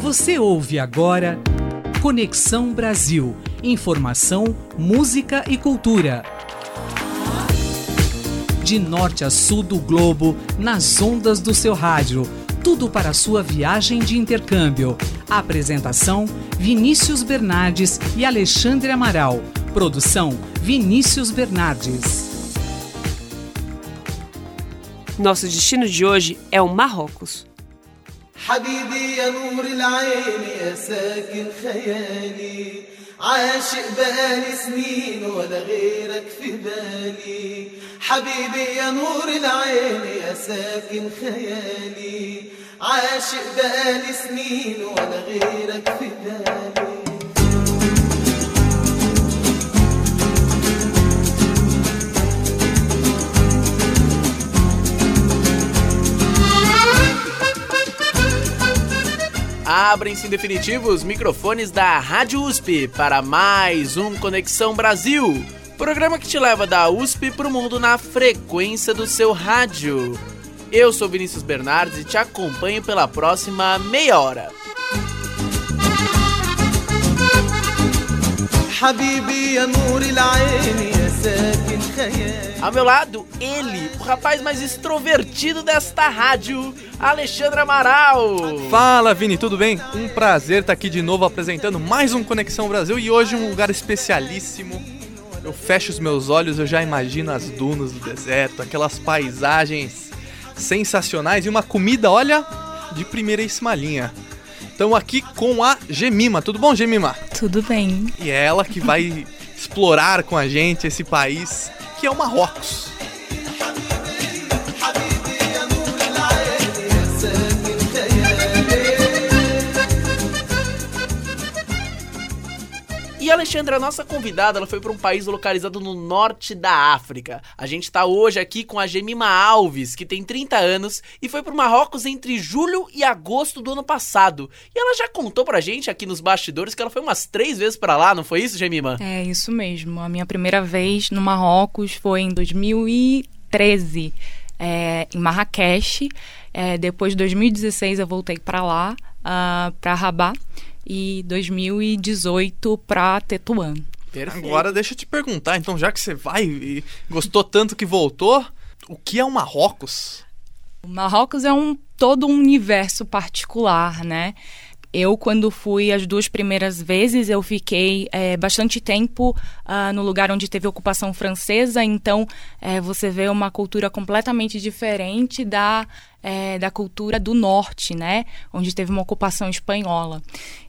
Você ouve agora Conexão Brasil. Informação, música e cultura. De norte a sul do globo, nas ondas do seu rádio. Tudo para sua viagem de intercâmbio. Apresentação: Vinícius Bernardes e Alexandre Amaral. Produção: Vinícius Bernardes. Nosso destino de hoje é o Marrocos. حبيبي يا نور العين يا ساكن خيالي. عاشق بقالي سنين ولا غيرك في بالي. حبيبي يا نور العين يا ساكن خيالي. عاشق بقالي سنين ولا غيرك في بالي. Abrem-se em definitivo os microfones da Rádio USP para mais um Conexão Brasil, programa que te leva da USP para o mundo na frequência do seu rádio. Eu sou Vinícius Bernardes e te acompanho pela próxima meia hora. حبيبي يا نور العين يا ساكن خيالي Ao meu lado, ele, o rapaz mais extrovertido desta rádio, Alexandre Amaral. Fala Vini, tudo bem? Um prazer estar aqui de novo apresentando mais um Conexão Brasil e hoje um lugar especialíssimo. Eu fecho os meus olhos, eu já imagino as dunas do deserto, aquelas paisagens sensacionais e uma comida, olha, de primeiríssima linha. Estamos aqui com a Gemima. Tudo bom, Gemima? Tudo bem. E é ela que vai explorar com a gente esse país que é o Marrocos. Alexandra, a nossa convidada, ela foi para um país localizado no norte da África. A gente está hoje aqui com a Gemima Alves, que tem 30 anos e foi para o Marrocos entre julho e agosto do ano passado. E ela já contou pra gente aqui nos bastidores que ela foi umas três vezes para lá, não foi isso, Gemima? É isso mesmo. A minha primeira vez no Marrocos foi em 2013, é, em Marrakech. É, depois de 2016 eu voltei para lá, uh, para Rabat, e 2018 para Tetuan. Perfeito. Agora deixa eu te perguntar, então já que você vai e gostou tanto que voltou, o que é o Marrocos? O Marrocos é um todo um universo particular, né? Eu, quando fui as duas primeiras vezes, eu fiquei é, bastante tempo ah, no lugar onde teve ocupação francesa, então é, você vê uma cultura completamente diferente da, é, da cultura do norte, né? Onde teve uma ocupação espanhola.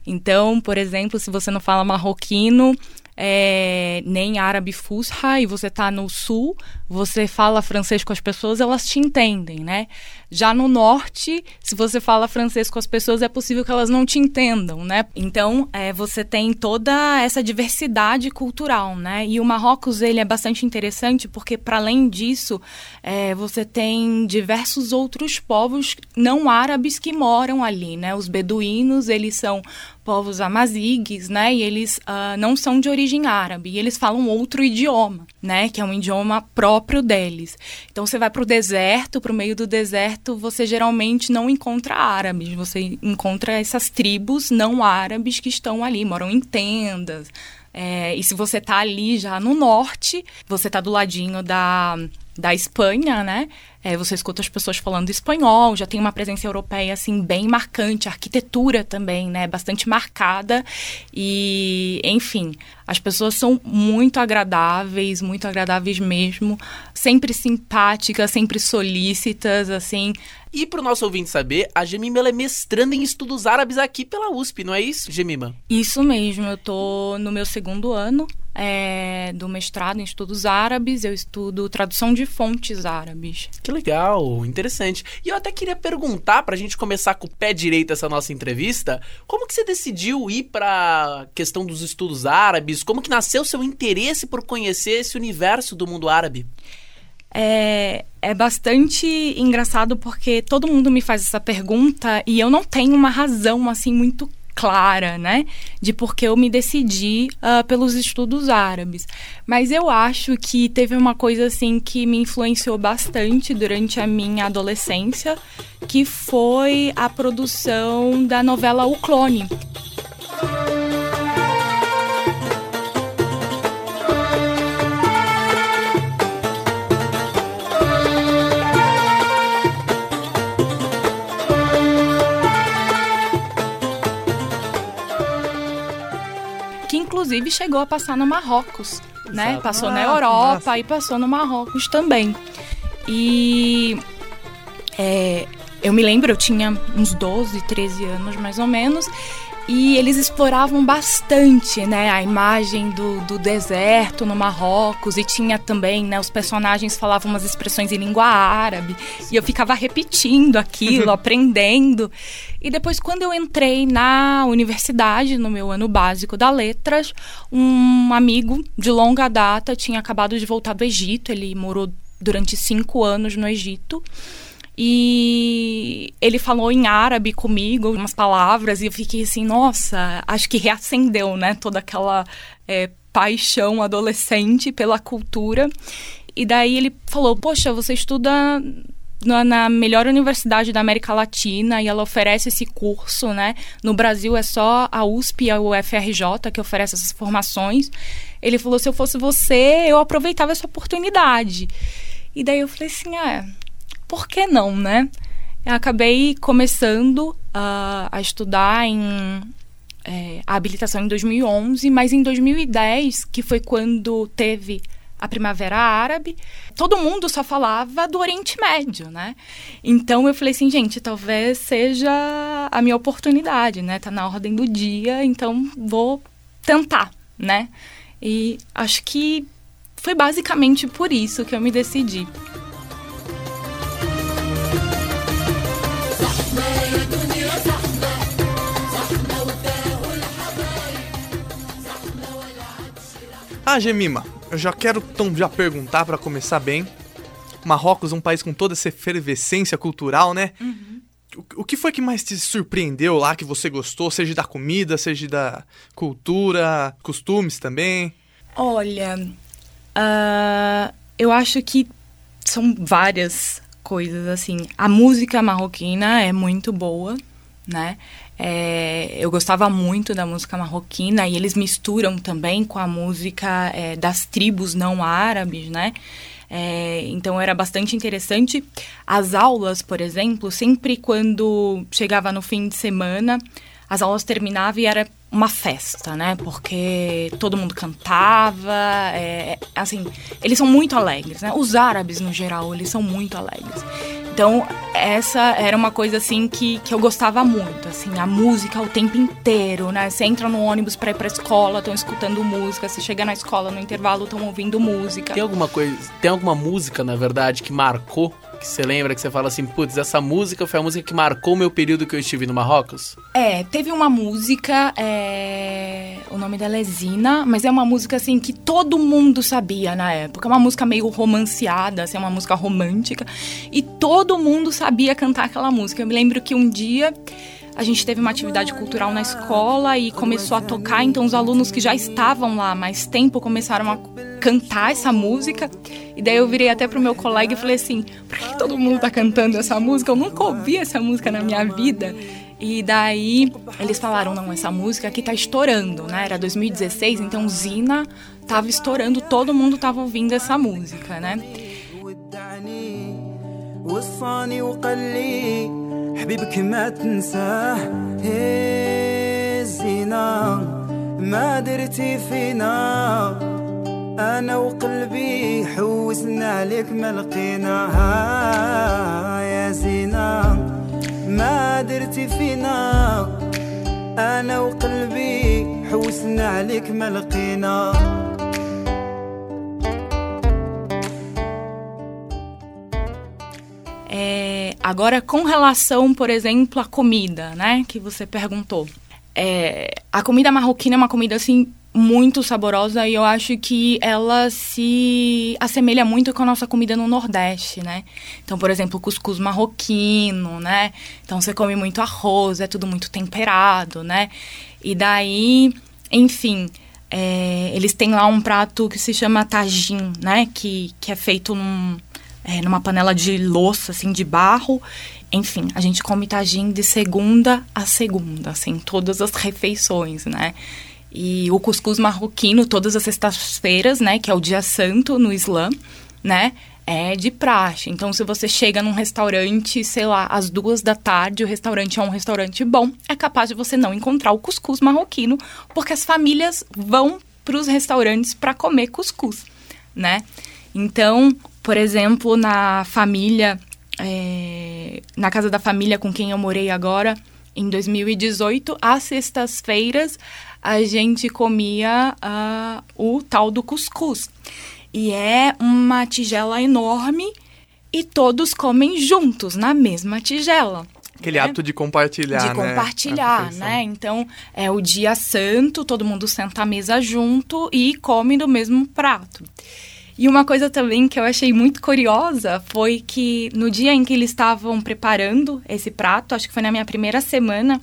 Então, por exemplo, se você não fala marroquino, é, nem árabe fusha e você está no sul, você fala francês com as pessoas, elas te entendem, né? Já no norte, se você fala francês com as pessoas, é possível que elas não te entendam, né? Então, é, você tem toda essa diversidade cultural, né? E o Marrocos, ele é bastante interessante porque, para além disso, é, você tem diversos outros povos não árabes que moram ali, né? Os beduínos, eles são povos amazigues, né? E eles uh, não são de origem árabe. E eles falam outro idioma, né? Que é um idioma próprio deles. Então você vai para o deserto, para o meio do deserto, você geralmente não encontra árabes. Você encontra essas tribos não árabes que estão ali, moram em tendas. É, e se você tá ali já no norte, você tá do ladinho da, da Espanha, né? É, você escuta as pessoas falando espanhol, já tem uma presença europeia assim bem marcante, a arquitetura também, né, bastante marcada e, enfim, as pessoas são muito agradáveis, muito agradáveis mesmo, sempre simpáticas, sempre solícitas, assim. E pro nosso ouvinte saber, a Gemima é mestranda em estudos árabes aqui pela USP, não é isso, Gemima? Isso mesmo, eu tô no meu segundo ano é, do mestrado em estudos árabes, eu estudo tradução de fontes árabes. Que legal, interessante. E eu até queria perguntar pra gente começar com o pé direito essa nossa entrevista, como que você decidiu ir pra questão dos estudos árabes? Como que nasceu seu interesse por conhecer esse universo do mundo árabe? É, é bastante engraçado porque todo mundo me faz essa pergunta e eu não tenho uma razão assim muito clara, né, de por que eu me decidi uh, pelos estudos árabes. Mas eu acho que teve uma coisa assim que me influenciou bastante durante a minha adolescência, que foi a produção da novela O Clone. Inclusive chegou a passar no Marrocos, né? Passou ah, na Europa nossa. e passou no Marrocos também. E é, eu me lembro, eu tinha uns 12, 13 anos mais ou menos, e eles exploravam bastante, né, a imagem do, do deserto no Marrocos e tinha também, né, os personagens falavam umas expressões em língua árabe e eu ficava repetindo aquilo, aprendendo. E depois quando eu entrei na universidade, no meu ano básico da letras, um amigo de longa data tinha acabado de voltar do Egito, ele morou durante cinco anos no Egito. E ele falou em árabe comigo, umas palavras, e eu fiquei assim, nossa, acho que reacendeu, né? Toda aquela é, paixão adolescente pela cultura. E daí ele falou: Poxa, você estuda na, na, melhor universidade da América Latina e ela oferece esse curso, né? No Brasil é só a USP e a UFRJ que oferece essas formações. Ele falou: se eu fosse você, eu aproveitava essa oportunidade. E daí eu falei assim: ah, por que não, né? Eu acabei começando uh, a estudar em é, a habilitação em 2011, mas em 2010, que foi quando teve a Primavera Árabe, todo mundo só falava do Oriente Médio, né? Então eu falei assim, gente, talvez seja a minha oportunidade, né? Tá na ordem do dia, então vou tentar, né? E acho que foi basicamente por isso que eu me decidi. Ah, Gemima, eu já quero então já perguntar para começar bem. Marrocos é um país com toda essa efervescência cultural, né? Uhum. O, o que foi que mais te surpreendeu lá, que você gostou? Seja da comida, seja da cultura, costumes também? Olha, uh, eu acho que são várias coisas, assim. A música marroquina é muito boa, né? É, eu gostava muito da música marroquina e eles misturam também com a música é, das tribos não árabes, né? É, então era bastante interessante. As aulas, por exemplo, sempre quando chegava no fim de semana, as aulas terminavam e era uma festa, né? Porque todo mundo cantava, é, assim, eles são muito alegres, né? Os árabes, no geral, eles são muito alegres. Então, essa era uma coisa, assim, que, que eu gostava muito, assim, a música o tempo inteiro, né? Você entra no ônibus pra ir pra escola, estão escutando música, você chega na escola, no intervalo, estão ouvindo música. Tem alguma coisa, tem alguma música, na verdade, que marcou que você lembra que você fala assim, putz, essa música foi a música que marcou meu período que eu estive no Marrocos? É, teve uma música, é... o nome dela é Zina, mas é uma música assim que todo mundo sabia na época. É uma música meio romanceada, assim, é uma música romântica. E todo mundo sabia cantar aquela música. Eu me lembro que um dia a gente teve uma atividade cultural na escola e começou a tocar, então os alunos que já estavam lá há mais tempo começaram a cantar essa música. E daí eu virei até pro meu colega e falei assim: por que todo mundo tá cantando essa música? Eu nunca ouvi essa música na minha vida. E daí eles falaram: não, essa música aqui tá estourando, né? Era 2016, então Zina tava estourando, todo mundo tava ouvindo essa música, né? حبيبك ما تنساه زينة ما درتي فينا. أنا وقلبي حوسنا عليك ما لقيناها يا زينة ما درتي فينا. أنا وقلبي حوسنا عليك ما لقينا. Agora, com relação, por exemplo, à comida, né? Que você perguntou. É, a comida marroquina é uma comida, assim, muito saborosa e eu acho que ela se assemelha muito com a nossa comida no Nordeste, né? Então, por exemplo, cuscuz marroquino, né? Então você come muito arroz, é tudo muito temperado, né? E daí, enfim, é, eles têm lá um prato que se chama tagim, né? Que, que é feito num, é, numa panela de louça, assim, de barro. Enfim, a gente come tagim de segunda a segunda, assim, todas as refeições, né? E o cuscuz marroquino, todas as sextas-feiras, né? Que é o dia santo no Islã, né? É de praxe. Então, se você chega num restaurante, sei lá, às duas da tarde, o restaurante é um restaurante bom, é capaz de você não encontrar o cuscuz marroquino, porque as famílias vão para os restaurantes para comer cuscuz, né? Então, por exemplo, na família, é, na casa da família com quem eu morei agora, em 2018, às sextas-feiras, a gente comia uh, o tal do cuscuz. E é uma tigela enorme e todos comem juntos, na mesma tigela. Aquele né? ato de compartilhar, de né? compartilhar, né? Então, é o dia santo, todo mundo senta à mesa junto e come do mesmo prato. E uma coisa também que eu achei muito curiosa foi que no dia em que eles estavam preparando esse prato, acho que foi na minha primeira semana,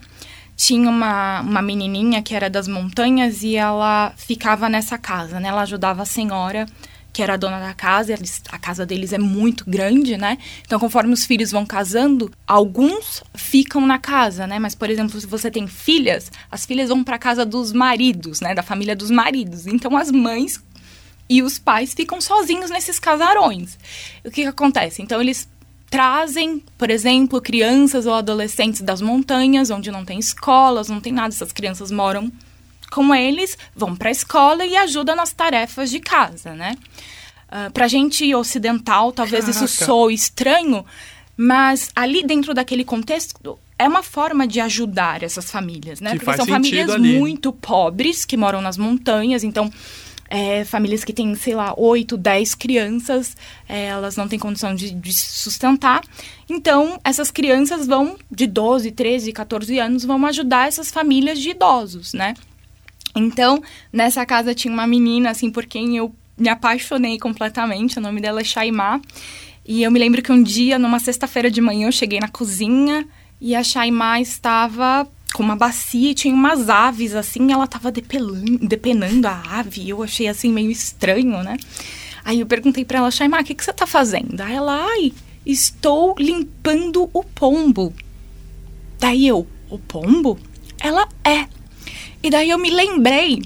tinha uma, uma menininha que era das montanhas e ela ficava nessa casa, né? Ela ajudava a senhora que era a dona da casa, eles, a casa deles é muito grande, né? Então, conforme os filhos vão casando, alguns ficam na casa, né? Mas, por exemplo, se você tem filhas, as filhas vão para casa dos maridos, né? Da família dos maridos. Então, as mães e os pais ficam sozinhos nesses casarões. O que, que acontece? Então, eles trazem, por exemplo, crianças ou adolescentes das montanhas, onde não tem escolas, não tem nada, essas crianças moram com eles, vão para a escola e ajudam nas tarefas de casa, né? Uh, pra gente ocidental, talvez Caraca. isso soe estranho, mas ali dentro daquele contexto é uma forma de ajudar essas famílias, né? Que Porque são famílias ali. muito pobres que moram nas montanhas, então é, famílias que têm, sei lá, 8, 10 crianças, é, elas não têm condição de, de sustentar. Então, essas crianças vão, de 12, 13, 14 anos, vão ajudar essas famílias de idosos, né? Então, nessa casa tinha uma menina, assim, por quem eu me apaixonei completamente. O nome dela é Shaimá. E eu me lembro que um dia, numa sexta-feira de manhã, eu cheguei na cozinha e a Shaimá estava com uma bacia e tinha umas aves, assim, ela estava depelando, depenando a ave. Eu achei, assim, meio estranho, né? Aí eu perguntei para ela, Shaimá, o que, que você tá fazendo? Aí ela, ai, estou limpando o pombo. Daí eu, o pombo? Ela é. E daí eu me lembrei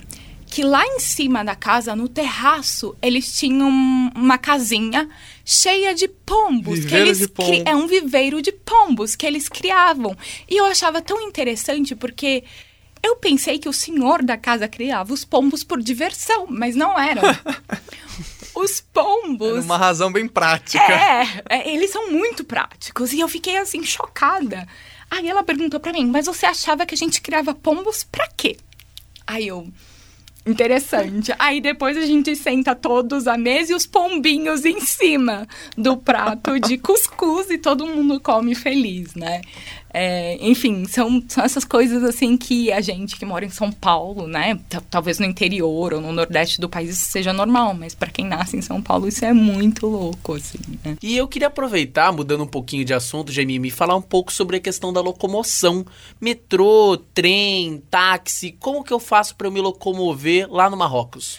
que lá em cima da casa, no terraço, eles tinham uma casinha cheia de pombos. que eles de pombo. É um viveiro de pombos que eles criavam. E eu achava tão interessante porque eu pensei que o senhor da casa criava os pombos por diversão, mas não eram. Os pombos. Era uma razão bem prática. É, é, eles são muito práticos. E eu fiquei assim, chocada. Aí ela perguntou pra mim, mas você achava que a gente criava pombos pra quê? Aí eu. Interessante. Aí depois a gente senta todos à mesa e os pombinhos em cima do prato de cuscuz e todo mundo come feliz, né? É, enfim, são, são essas coisas assim que a gente que mora em São Paulo, né? Talvez no interior ou no nordeste do país isso seja normal, mas pra quem nasce em São Paulo isso é muito louco, assim, né? E eu queria aproveitar, mudando um pouquinho de assunto, e falar um pouco sobre a questão da locomoção. Metrô, trem, táxi, como que eu faço para eu me locomover lá no Marrocos?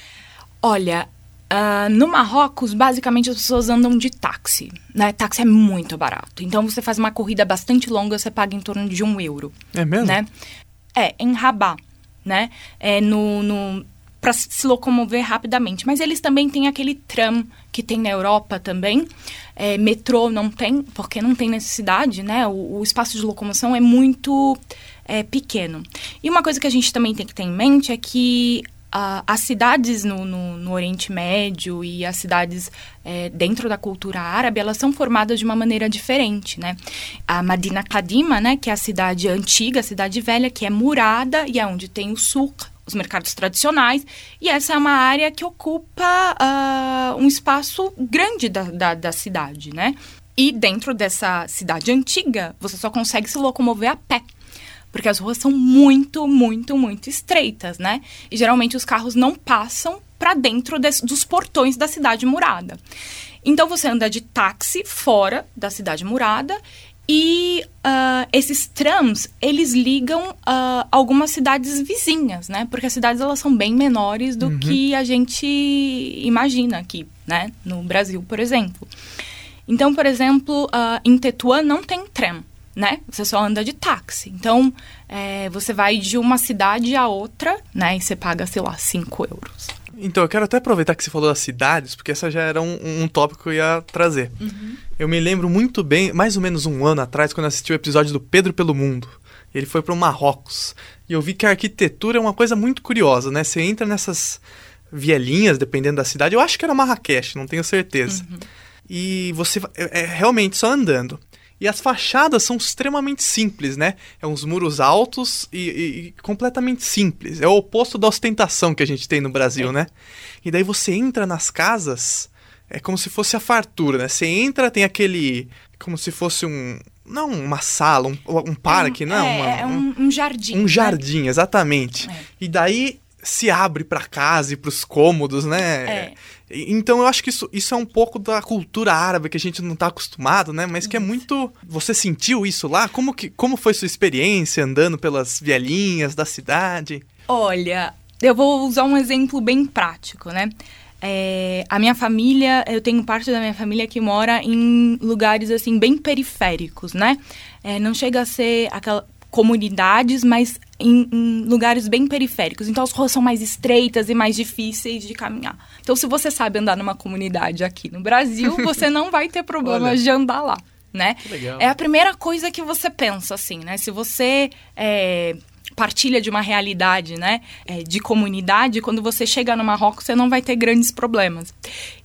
Olha, ah, no Marrocos, basicamente as pessoas andam de táxi, né? Táxi é muito barato. Então você faz uma corrida bastante longa, você paga em torno de um euro, É mesmo? né? É, em Rabat, né? É no... no para se locomover rapidamente. Mas eles também têm aquele tram que tem na Europa também. É, metrô não tem, porque não tem necessidade, né? O, o espaço de locomoção é muito é, pequeno. E uma coisa que a gente também tem que ter em mente é que as cidades no, no, no Oriente Médio e as cidades é, dentro da cultura árabe, elas são formadas de uma maneira diferente, né? A Madina Kadima, né, que é a cidade antiga, a cidade velha, que é murada e é onde tem o souk, os mercados tradicionais, e essa é uma área que ocupa ah, um espaço grande da, da, da cidade, né? E dentro dessa cidade antiga, você só consegue se locomover a pé Porque as ruas são muito, muito, muito estreitas, né? E geralmente os carros não passam para dentro des, dos portões da cidade murada. Então você anda de táxi fora da cidade murada e uh, esses trams, eles ligam uh, algumas cidades vizinhas, né? Porque as cidades, elas são bem menores do uhum. que a gente imagina aqui, né? No Brasil, por exemplo. Então, por exemplo, uh, em Tetuan não tem tram, né? Você só anda de táxi. Então, é, você vai de uma cidade a outra, né? E você paga, sei lá, 5 euros. Então, eu quero até aproveitar que você falou das cidades, porque essa já era um, um tópico que eu ia trazer. Uhum. Eu me lembro muito bem, mais ou menos um ano atrás, quando assisti o episódio do Pedro pelo Mundo. Ele foi para o Marrocos. E eu vi que a arquitetura é uma coisa muito curiosa, né? Você entra nessas vielinhas, dependendo da cidade. Eu acho que era Marrakech, não tenho certeza. Uhum. E você é, é realmente só andando. E as fachadas são extremamente simples, né? É uns muros altos e, e, e, completamente simples. É o oposto da ostentação que a gente tem no Brasil, é. né? E daí você entra nas casas, é como se fosse a fartura, né? Você entra, tem aquele. como se fosse um. Não uma sala, um, um parque, é, não. É, uma, é um, um, jardim. Um né? jardim, exatamente. É. E daí se abre para casa e para os cômodos, né? É. Então eu acho que isso, isso é um pouco da cultura árabe que a gente não está acostumado, né? Mas que é muito. Você sentiu isso lá? Como, que, como foi sua experiência andando pelas vielinhas da cidade? Olha, eu vou usar um exemplo bem prático, né? É, a minha família, eu tenho parte da minha família que mora em lugares assim bem periféricos, né? É, não chega a ser aquela comunidades, mas em, em, lugares bem periféricos. Então as ruas são mais estreitas e mais difíceis de caminhar. Então, se você sabe andar numa comunidade aqui no Brasil, você não vai ter problemas de andar lá. Né? É a primeira coisa que você pensa, assim, né? Se você é, partilha de uma realidade, né, é, de comunidade, quando você chega no Marrocos, você não vai ter grandes problemas.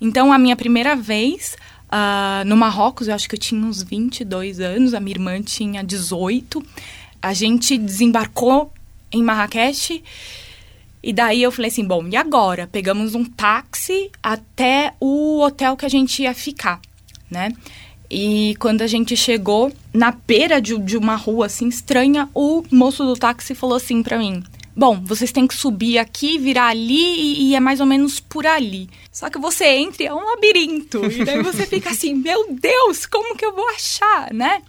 Então, a minha primeira vez uh, no Marrocos, eu acho que eu tinha uns 22 anos, a minha irmã tinha 18 a gente desembarcou em Marrakech. E daí eu falei assim, bom, e agora? Pegamos um táxi até o hotel que a gente ia ficar, né? E quando a gente chegou na beira de, de uma rua assim estranha, o moço do táxi falou assim para mim: Bom, vocês têm que subir aqui, virar ali e, e, é mais ou menos por ali. Só que você entra é um labirinto. E daí você fica assim: Meu Deus, como que eu vou achar, né?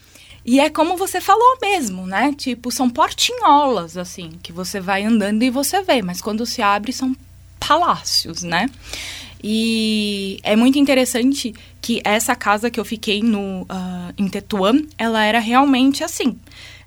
E é como você falou mesmo, né? Tipo, são portinholas, assim, que você vai andando e você vê, mas quando se abre são palácios, né? E é muito interessante que essa casa que eu fiquei no, uh, em Tetuan, ela era realmente assim.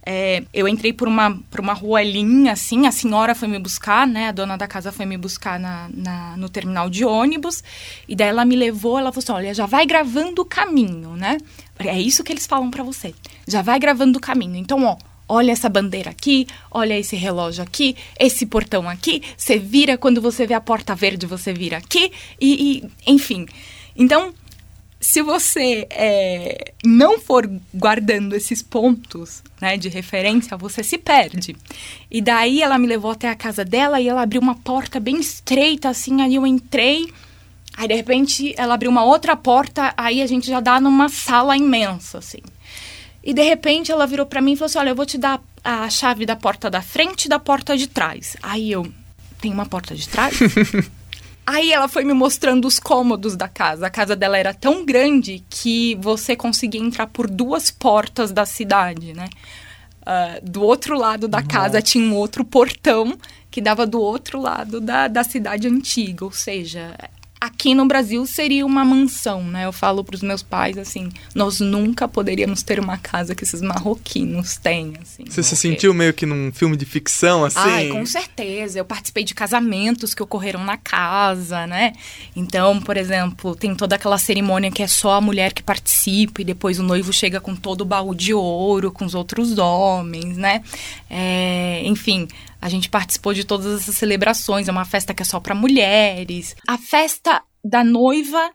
É, eu entrei por uma, por uma ruelinha, assim, a senhora foi me buscar, né? A dona da casa foi me buscar na, na, no terminal de ônibus. E daí ela me levou, ela falou assim, olha, já vai gravando o caminho, né? É isso que eles falam para você. Já vai gravando o caminho. Então, ó, olha essa bandeira aqui, olha esse relógio aqui, esse portão aqui. Você vira quando você vê a porta verde, você vira aqui e, e enfim. Então, se você é, não for guardando esses pontos né, de referência, você se perde. E daí ela me levou até a casa dela e ela abriu uma porta bem estreita, assim, aí eu entrei Aí, de repente, ela abriu uma outra porta, aí a gente já dá numa sala imensa, assim. E, de repente, ela virou para mim e falou assim, olha, eu vou te dar a chave da porta da frente e da porta de trás. Aí eu, tem uma porta de trás? Aí ela foi me mostrando os cômodos da casa. A casa dela era tão grande que você conseguia entrar por duas portas da cidade, né? Uh, do outro lado da Nossa. casa tinha um outro portão que dava do outro lado da, da cidade antiga. Ou seja, aqui no Brasil seria uma mansão, né? Eu falo para os meus pais assim, nós nunca poderíamos ter uma casa que esses marroquinos têm, assim. Você se sentiu meio que num filme de ficção, assim? Ai, com certeza. Eu participei de casamentos que ocorreram na casa, né? Então, por exemplo, tem toda aquela cerimônia que é só a mulher que participa e depois o noivo chega com todo o baú de ouro com os outros homens, né? É, enfim, a gente participou de todas essas celebrações. É uma festa que é só para mulheres. A festa da noiva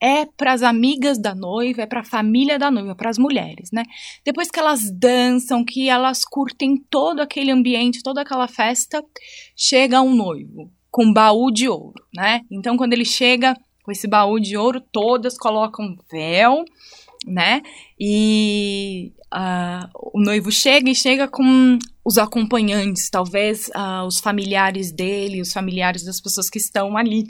é para as amigas da noiva, é para a família da noiva, para as mulheres, né? Depois que elas dançam, que elas curtem todo aquele ambiente, toda aquela festa, chega um noivo com baú de ouro, né? Então, quando ele chega com esse baú de ouro, todas colocam véu, né? E uh, o noivo chega e chega com os acompanhantes, talvez uh, os familiares dele, os familiares das pessoas que estão ali.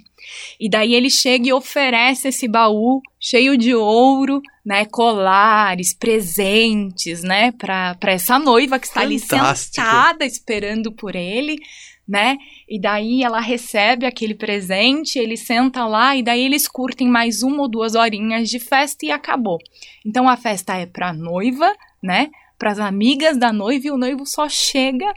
E daí ele chega e oferece esse baú cheio de ouro, né, colares, presentes, né, para essa noiva que está Fantástico. ali sentada esperando por ele, né? E daí ela recebe aquele presente, ele senta lá e daí eles curtem mais uma ou duas horinhas de festa e acabou. Então a festa é para noiva, né? Para as amigas da noiva e o noivo só chega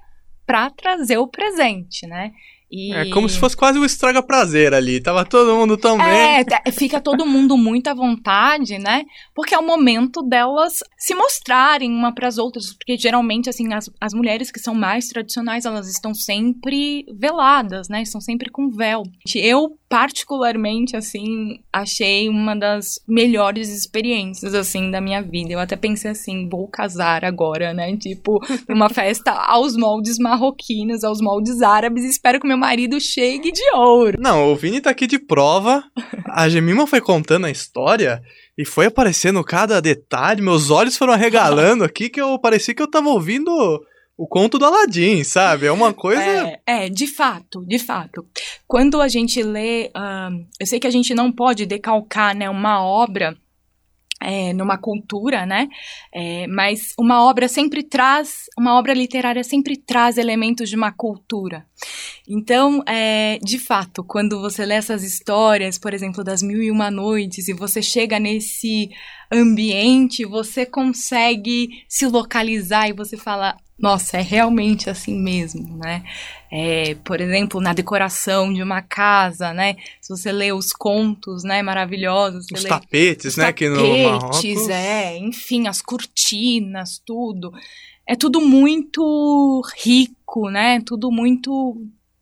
para trazer o presente, né? E... É como se fosse quase um estraga prazer ali. Tava todo mundo tão bem. É, fica todo mundo muito à vontade, né? Porque é o momento delas se mostrarem uma para as outras. Porque geralmente, assim, as, as mulheres que são mais tradicionais, elas estão sempre veladas, né? Estão sempre com véu. Eu, particularmente, assim, achei uma das melhores experiências, assim, da minha vida. Eu até pensei assim, vou casar agora, né? Tipo, numa festa aos moldes marroquinos, aos moldes árabes. Espero que meu marido chegue de ouro. Não, o Vini tá aqui de prova. A Gemima foi contando a história e foi aparecendo cada detalhe. Meus olhos foram arregalando aqui que eu parecia que eu tava ouvindo o conto do Aladim, sabe? É uma coisa. É, é, de fato, de fato. Quando a gente lê, ah, eu sei que a gente não pode decalcar, né, uma obra é, numa cultura, né? É, mas uma obra sempre traz, uma obra literária sempre traz elementos de uma cultura. Então, é, de fato, quando você lê essas histórias, por exemplo, das Mil e Uma Noites, e você chega nesse ambiente, você consegue se localizar e você fala, nossa, é realmente assim mesmo, né? É, por exemplo, na decoração de uma casa, né? Se você lê os contos, né, maravilhosos, Os lê tapetes, os né? Que no tapetes, Marrocos. é, enfim, as cortinas, tudo. É tudo muito rico, né? Tudo muito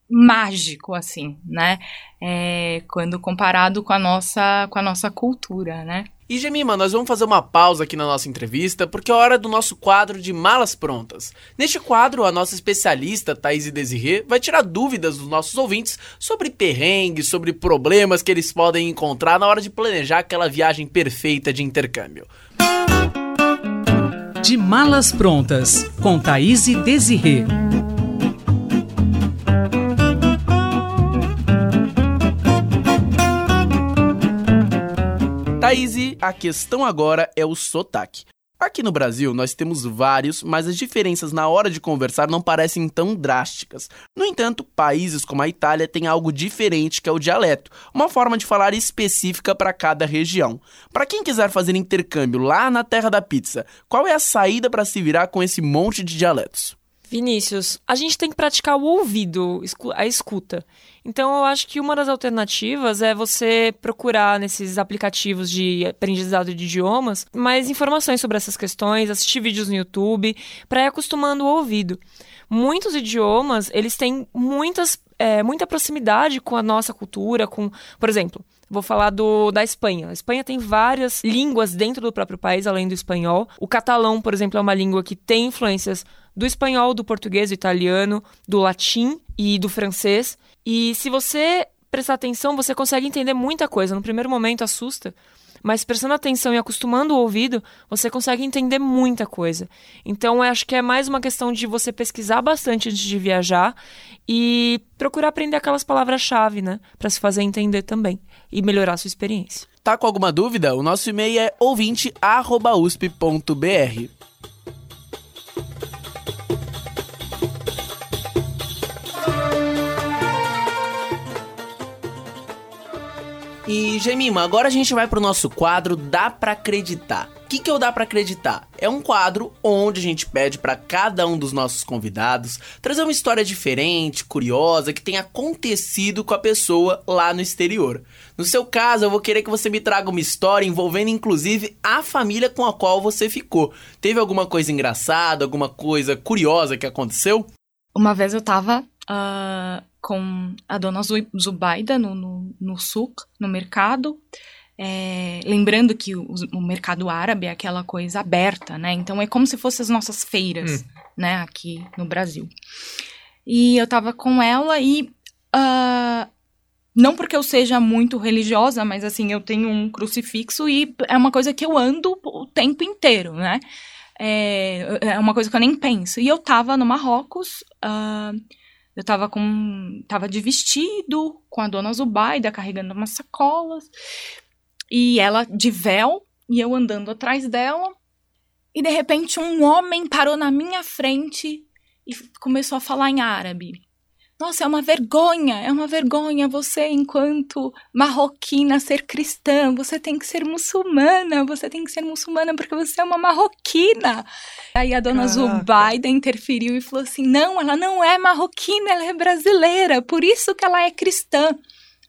mágico, assim, né? É, quando comparado com a nossa, com a nossa cultura, né? E Gemima, nós vamos fazer uma pausa aqui na nossa entrevista, porque é hora do nosso quadro de malas prontas. Neste quadro, a nossa especialista, Thaís Desirê, vai tirar dúvidas dos nossos ouvintes sobre perrengues, sobre problemas que eles podem encontrar na hora de planejar aquela viagem perfeita de intercâmbio. De Malas Prontas, com Thaís Desirê. Thaís, a questão agora é o sotaque. Aqui no Brasil, nós temos vários, mas as diferenças na hora de conversar não parecem tão drásticas. No entanto, países como a Itália têm algo diferente que é o dialeto, uma forma de falar específica para cada região. Para quem quiser fazer intercâmbio lá na terra da pizza, qual é a saída para se virar com esse monte de dialetos? Vinícius, a gente tem que praticar o ouvido, a escuta. Então, eu acho que uma das alternativas é você procurar nesses aplicativos de aprendizado de idiomas mais informações sobre essas questões, assistir vídeos no YouTube, para ir acostumando o ouvido. Muitos idiomas, eles têm muitas, é, muita proximidade com a nossa cultura, com, por exemplo, Vou falar do, da Espanha. A Espanha tem várias línguas dentro do próprio país, além do espanhol. O catalão, por exemplo, é uma língua que tem influências do espanhol, do português, do italiano, do latim e do francês. E se você prestar atenção, você consegue entender muita coisa. No primeiro momento assusta, mas prestando atenção e acostumando o ouvido, você consegue entender muita coisa. Então, eu acho que é mais uma questão de você pesquisar bastante antes de viajar e procurar aprender aquelas palavras-chave, né, para se fazer entender também e melhorar a sua experiência. Tá com alguma dúvida? O nosso e-mail é ouvinte@usp.br. E Gemima, agora a gente vai pro nosso quadro Dá pra acreditar. O que, que eu dá pra acreditar? É um quadro onde a gente pede pra cada um dos nossos convidados trazer uma história diferente, curiosa, que tenha acontecido com a pessoa lá no exterior. No seu caso, eu vou querer que você me traga uma história envolvendo inclusive a família com a qual você ficou. Teve alguma coisa engraçada, alguma coisa curiosa que aconteceu? Uma vez eu tava ah, com a dona Zu- Zubaida no, no, no no mercado. É, lembrando que o, o mercado árabe é aquela coisa aberta, né? Então é como se fossem as nossas feiras, né? Aqui no Brasil. E eu tava com ela e. ah, não porque eu seja muito religiosa, mas assim, eu tenho um crucifixo e é uma coisa que eu ando o tempo inteiro, né? É, é uma coisa que eu nem penso. E eu tava no Marrocos, uh, eu tava com. tava de vestido, com a dona Zubaida carregando umas sacolas, e ela de véu, e eu andando atrás dela. E de repente um homem parou na minha frente e começou a falar em árabe. Nossa, é uma vergonha, é uma vergonha você, enquanto marroquina, ser cristã. Você tem que ser muçulmana, você tem que ser muçulmana porque você é uma marroquina. Aí a dona. Zubaida interferiu e falou assim: não, ela não é marroquina, ela é brasileira, por isso que ela é cristã.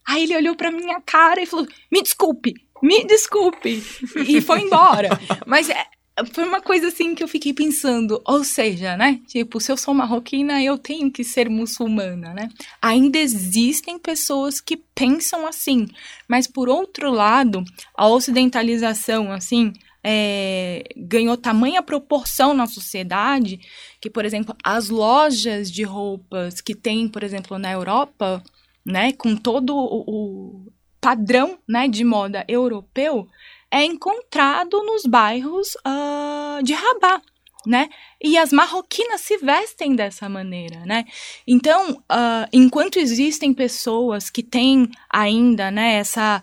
Aí ele olhou pra minha cara e falou: me desculpe, me desculpe. E foi embora. Mas é, foi uma coisa assim que eu fiquei pensando, ou seja, né? Tipo, se eu sou marroquina, eu tenho que ser muçulmana, né? Ainda existem pessoas que pensam assim, mas por outro lado, a ocidentalização, assim, é, ganhou tamanha proporção na sociedade que, por exemplo, as lojas de roupas que tem, por exemplo, na Europa, né, com todo o, o padrão, né, de moda europeu, é encontrado nos bairros uh, de Rabat, né? E as marroquinas se vestem dessa maneira, né? Então, uh, enquanto existem pessoas que têm ainda, né, essa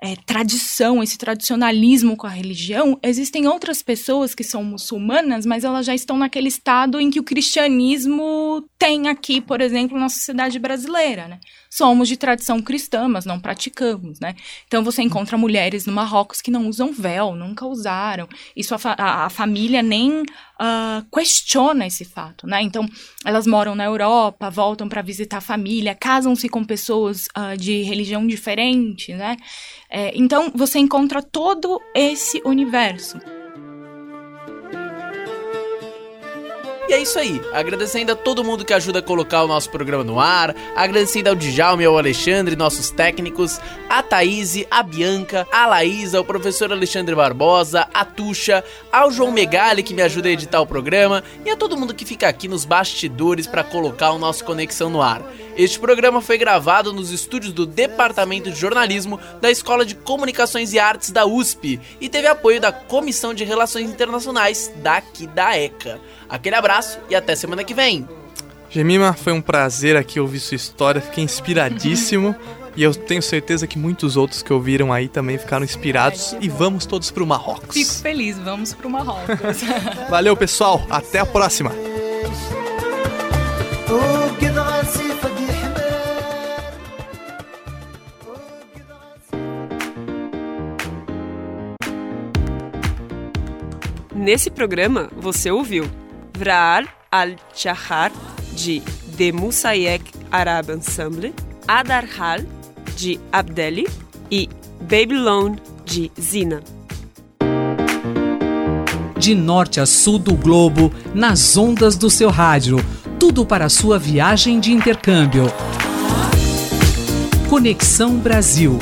é, tradição, esse tradicionalismo com a religião, existem outras pessoas que são muçulmanas, mas elas já estão naquele estado em que o cristianismo tem aqui, por exemplo, na sociedade brasileira, né? Somos de tradição cristã, mas não praticamos, né? Então você encontra mulheres no Marrocos que não usam véu, nunca usaram. Isso a, fa a, a família nem uh, questiona esse fato, né? Então elas moram na Europa, voltam para visitar a família, casam-se com pessoas uh, de religião diferente, né? É, então você encontra todo esse universo. E é isso aí. Agradecendo a todo mundo que ajuda a colocar o nosso programa no ar. Agradecendo ao Djalma e ao Alexandre, nossos técnicos. A Thaís, a Bianca, a Laísa, ao professor Alexandre Barbosa, a Tuxa, ao João Megali, que me ajuda a editar o programa. E a todo mundo que fica aqui nos bastidores para colocar o nosso Conexão no ar. Este programa foi gravado nos estúdios do Departamento de Jornalismo da Escola de Comunicações e Artes da USP e teve apoio da Comissão de Relações Internacionais daqui da ECA. Aquele abraço e até semana que vem. Gemima, foi um prazer aqui ouvir sua história, fiquei inspiradíssimo. E eu tenho certeza que muitos outros que ouviram aí também ficaram inspirados. E vamos todos pro Marrocos. Fico feliz, vamos pro Marrocos. Valeu, pessoal. Até a próxima. Nesse programa, você ouviu Vrar al-Chahar, de The Musayek Arab Ensemble, Adarhal, de Abdeli e Babylon, de Zina. De norte a sul do globo, nas ondas do seu rádio, tudo para a sua viagem de intercâmbio. Conexão Brasil.